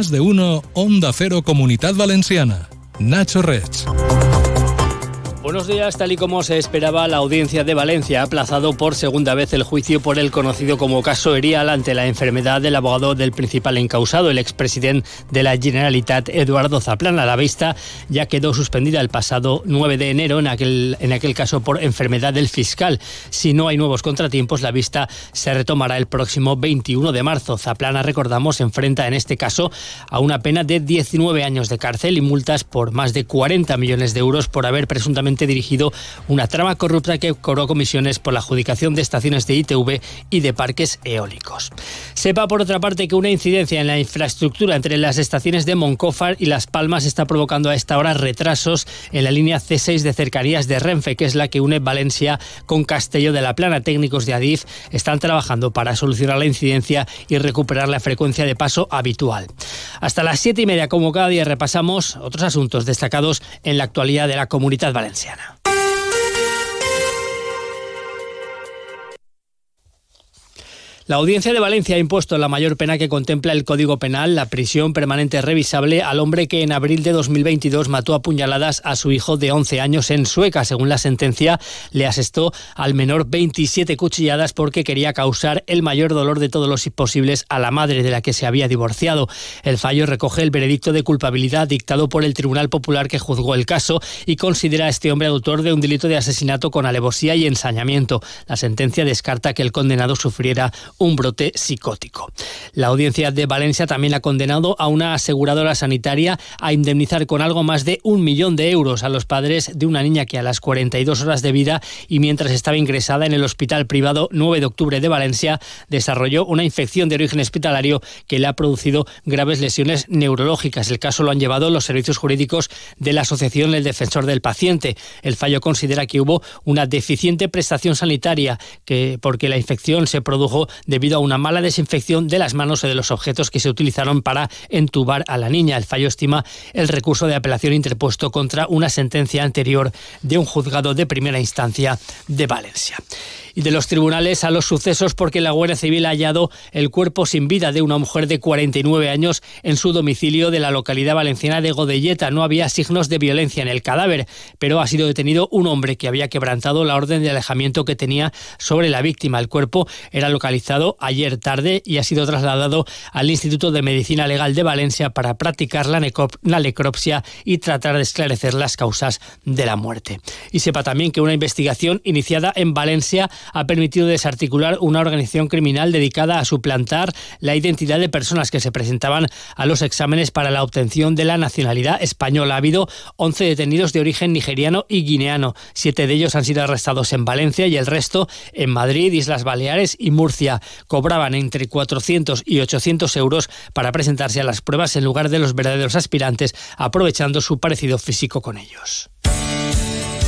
Más de uno, Onda Cero Comunidad Valenciana. Nacho Rech. Buenos días, tal y como se esperaba, la audiencia de Valencia ha aplazado por segunda vez el juicio por el conocido como caso Erial ante la enfermedad del abogado del principal encausado, el expresidente de la Generalitat, Eduardo Zaplana. La vista ya quedó suspendida el pasado 9 de enero en aquel, en aquel caso por enfermedad del fiscal. Si no hay nuevos contratiempos, la vista se retomará el próximo 21 de marzo. Zaplana, recordamos, enfrenta en este caso a una pena de 19 años de cárcel y multas por más de 40 millones de euros por haber presuntamente dirigido una trama corrupta que cobró comisiones por la adjudicación de estaciones de ITV y de parques eólicos. Sepa, por otra parte, que una incidencia en la infraestructura entre las estaciones de Moncófar y Las Palmas está provocando a esta hora retrasos en la línea C6 de cercanías de Renfe, que es la que une Valencia con Castelló de la Plana. Técnicos de Adif están trabajando para solucionar la incidencia y recuperar la frecuencia de paso habitual. Hasta las siete y media, como cada día, repasamos otros asuntos destacados en la actualidad de la comunidad valenciana. Valenciana. La Audiencia de Valencia ha impuesto la mayor pena que contempla el Código Penal, la prisión permanente revisable, al hombre que en abril de 2022 mató a puñaladas a su hijo de 11 años en Sueca. Según la sentencia, le asestó al menor 27 cuchilladas porque quería causar el mayor dolor de todos los posibles a la madre de la que se había divorciado. El fallo recoge el veredicto de culpabilidad dictado por el Tribunal Popular que juzgó el caso y considera a este hombre autor de un delito de asesinato con alevosía y ensañamiento. La sentencia descarta que el condenado sufriera un brote psicótico. La audiencia de Valencia también ha condenado a una aseguradora sanitaria a indemnizar con algo más de un millón de euros a los padres de una niña que a las 42 horas de vida y mientras estaba ingresada en el hospital privado 9 de octubre de Valencia desarrolló una infección de origen hospitalario que le ha producido graves lesiones neurológicas. El caso lo han llevado los servicios jurídicos de la Asociación El Defensor del Paciente. El fallo considera que hubo una deficiente prestación sanitaria que porque la infección se produjo debido a una mala desinfección de las manos o de los objetos que se utilizaron para entubar a la niña. El fallo estima el recurso de apelación interpuesto contra una sentencia anterior de un juzgado de primera instancia de Valencia y de los tribunales a los sucesos porque la Guardia Civil ha hallado el cuerpo sin vida de una mujer de 49 años en su domicilio de la localidad valenciana de Godelleta. No había signos de violencia en el cadáver, pero ha sido detenido un hombre que había quebrantado la orden de alejamiento que tenía sobre la víctima. El cuerpo era localizado ayer tarde y ha sido trasladado al Instituto de Medicina Legal de Valencia para practicar la, necropsia y tratar de esclarecer las causas de la muerte. Y sepa también que una investigación iniciada en Valencia ha permitido desarticular una organización criminal dedicada a suplantar la identidad de personas que se presentaban a los exámenes para la obtención de la nacionalidad española. Ha habido 11 detenidos de origen nigeriano y guineano. Siete de ellos han sido arrestados en Valencia y el resto en Madrid, Islas Baleares y Murcia. Cobraban entre 400 y 800 euros para presentarse a las pruebas en lugar de los verdaderos aspirantes, aprovechando su parecido físico con ellos.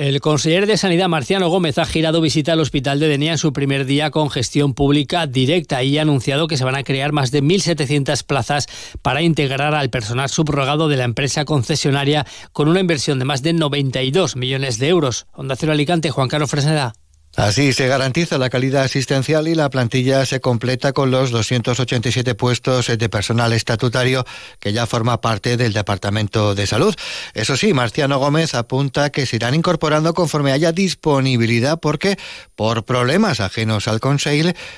El consejero de Sanidad, Marciano Gómez, ha girado visita al Hospital de Denia en su primer día con gestión pública directa y ha anunciado que se van a crear más de 1.700 plazas para integrar al personal subrogado de la empresa concesionaria con una inversión de más de 92 millones de euros. Onda Cero Alicante, Juan Carlos Fresneda. Así se garantiza la calidad asistencial y la plantilla se completa con los 287 puestos de personal estatutario que ya forma parte del Departamento de Salud. Eso sí, Marciano Gómez apunta que se irán incorporando conforme haya disponibilidad porque por problemas ajenos al Consejo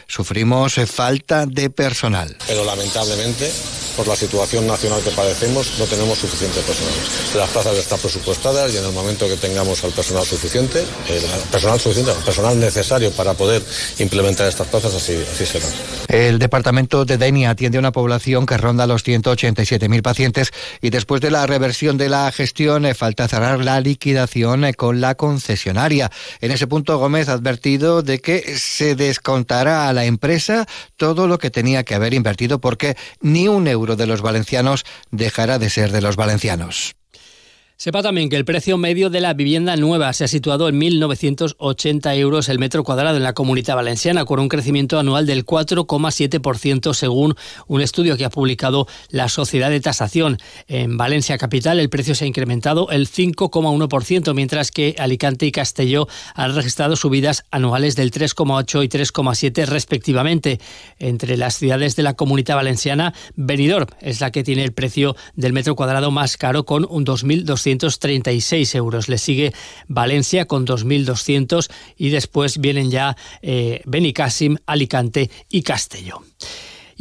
sufrimos falta de personal. Pero lamentablemente, por la situación nacional que padecemos, no tenemos suficiente personal. Las plazas están presupuestadas y en el momento que tengamos al personal suficiente, el personal suficiente, el personal necesario para poder implementar estas plazas, así, así será. El departamento de Denia atiende a una población que ronda los 187.000 pacientes y después de la reversión de la gestión eh, falta cerrar la liquidación eh, con la concesionaria. En ese punto Gómez ha advertido de que se descontará a la empresa todo lo que tenía que haber invertido porque ni un euro de los valencianos dejará de ser de los valencianos. Sepa también que el precio medio de la vivienda nueva se ha situado en 1.980 euros el metro cuadrado en la comunidad valenciana, con un crecimiento anual del 4,7% según un estudio que ha publicado la Sociedad de Tasación. En Valencia Capital el precio se ha incrementado el 5,1%, mientras que Alicante y Castelló han registrado subidas anuales del 3,8 y 3,7 respectivamente. Entre las ciudades de la comunidad valenciana, Benidorm es la que tiene el precio del metro cuadrado más caro con un 2.200 236 euros. Le sigue Valencia con 2.200 y después vienen ya eh, Benicassim, Alicante y Castelló.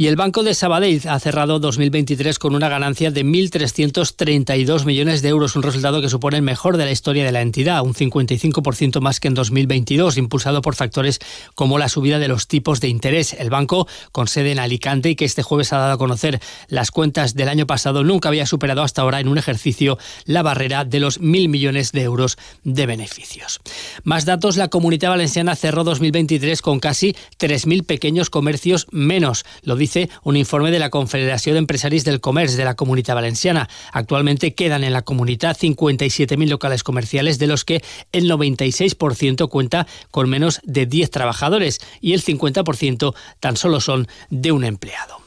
Y el Banco de Sabadell ha cerrado 2023 con una ganancia de 1.332 millones de euros, un resultado que supone el mejor de la historia de la entidad, un 55% más que en 2022, impulsado por factores como la subida de los tipos de interés. El banco, con sede en Alicante y que este jueves ha dado a conocer las cuentas del año pasado, nunca había superado hasta ahora en un ejercicio la barrera de los mil millones de euros de beneficios. Más datos, la Comunidad Valenciana cerró 2023 con casi 3.000 pequeños comercios menos. Lo dice un informe de la Confederación de Empresarios del Comercio de la Comunidad Valenciana. Actualmente quedan en la comunidad 57.000 locales comerciales, de los que el 96% cuenta con menos de 10 trabajadores y el 50% tan solo son de un empleado.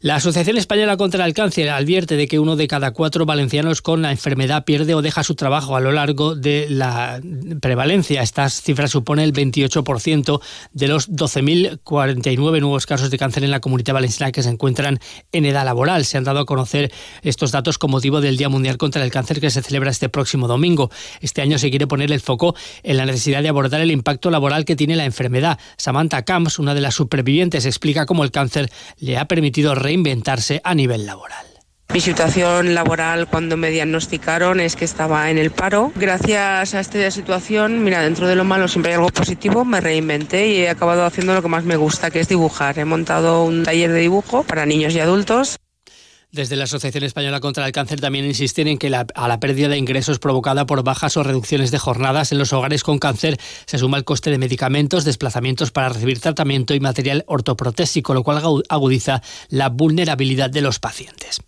La Asociación Española contra el Cáncer advierte de que uno de cada cuatro valencianos con la enfermedad pierde o deja su trabajo a lo largo de la prevalencia. Estas cifras suponen el 28% de los 12.049 nuevos casos de cáncer en la comunidad valenciana que se encuentran en edad laboral. Se han dado a conocer estos datos con motivo del Día Mundial contra el Cáncer que se celebra este próximo domingo. Este año se quiere poner el foco en la necesidad de abordar el impacto laboral que tiene la enfermedad. Samantha Camps, una de las supervivientes, explica cómo el cáncer le ha permitido reinventarse a nivel laboral. Mi situación laboral cuando me diagnosticaron es que estaba en el paro. Gracias a esta situación, mira, dentro de lo malo siempre hay algo positivo, me reinventé y he acabado haciendo lo que más me gusta, que es dibujar. He montado un taller de dibujo para niños y adultos. Desde la Asociación Española contra el Cáncer también insisten en que a la pérdida de ingresos provocada por bajas o reducciones de jornadas en los hogares con cáncer se suma el coste de medicamentos, desplazamientos para recibir tratamiento y material ortoprotésico, lo cual agudiza la vulnerabilidad de los pacientes.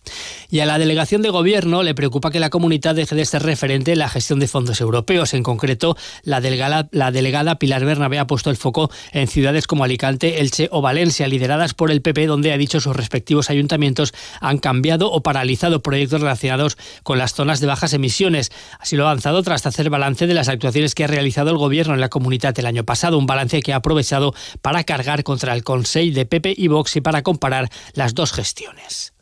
Y a la delegación de gobierno le preocupa que la comunidad deje de ser referente en la gestión de fondos europeos. En concreto, la delegada, la delegada Pilar Bernabé ha puesto el foco en ciudades como Alicante, Elche o Valencia, lideradas por el PP, donde ha dicho sus respectivos ayuntamientos han cambiado o paralizado proyectos relacionados con las zonas de bajas emisiones. Así lo ha avanzado tras hacer balance de las actuaciones que ha realizado el gobierno en la comunidad el año pasado, un balance que ha aprovechado para cargar contra el Consejo de PP y Vox y para comparar las dos gestiones.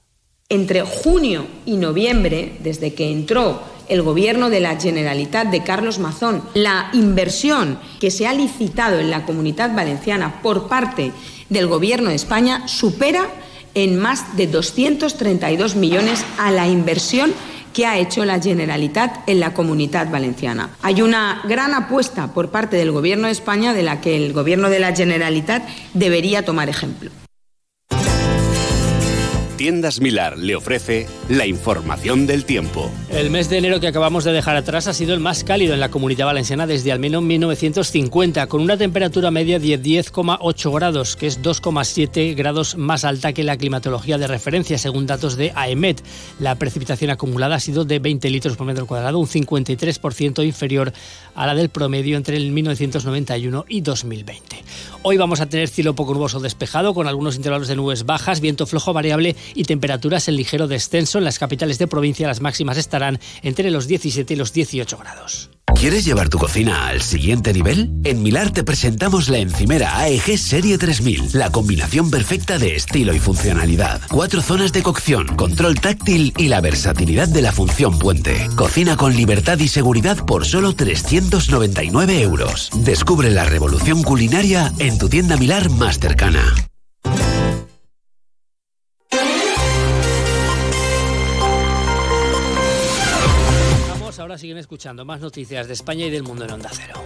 Entre junio y noviembre, desde que entró el gobierno de la Generalitat de Carlos Mazón, la inversión que se ha licitado en la comunidad valenciana por parte del gobierno de España supera en más de 232 millones a la inversión que ha hecho la Generalitat en la comunidad valenciana. Hay una gran apuesta por parte del Gobierno de España de la que el Gobierno de la Generalitat debería tomar ejemplo. Tiendas Milar le ofrece la información del tiempo. El mes de enero que acabamos de dejar atrás ha sido el más cálido en la comunidad valenciana desde al menos 1950, con una temperatura media de 10,8 grados, que es 2,7 grados más alta que la climatología de referencia, según datos de AEMET. La precipitación acumulada ha sido de 20 litros por metro cuadrado, un 53% inferior a la del promedio entre el 1991 y 2020. Hoy vamos a tener cielo poco nuboso despejado, con algunos intervalos de nubes bajas, viento flojo variable y temperaturas en ligero descenso. En las capitales de provincia las máximas estarán entre los 17 y los 18 grados. ¿Quieres llevar tu cocina al siguiente nivel? En Milar te presentamos la encimera AEG Serie 3000, la combinación perfecta de estilo y funcionalidad. Cuatro zonas de cocción, control táctil y la versatilidad de la función puente. Cocina con libertad y seguridad por solo 399 euros. Descubre la revolución culinaria en tu tienda Milar más cercana. Siguen escuchando más noticias de España y del mundo en Onda Cero.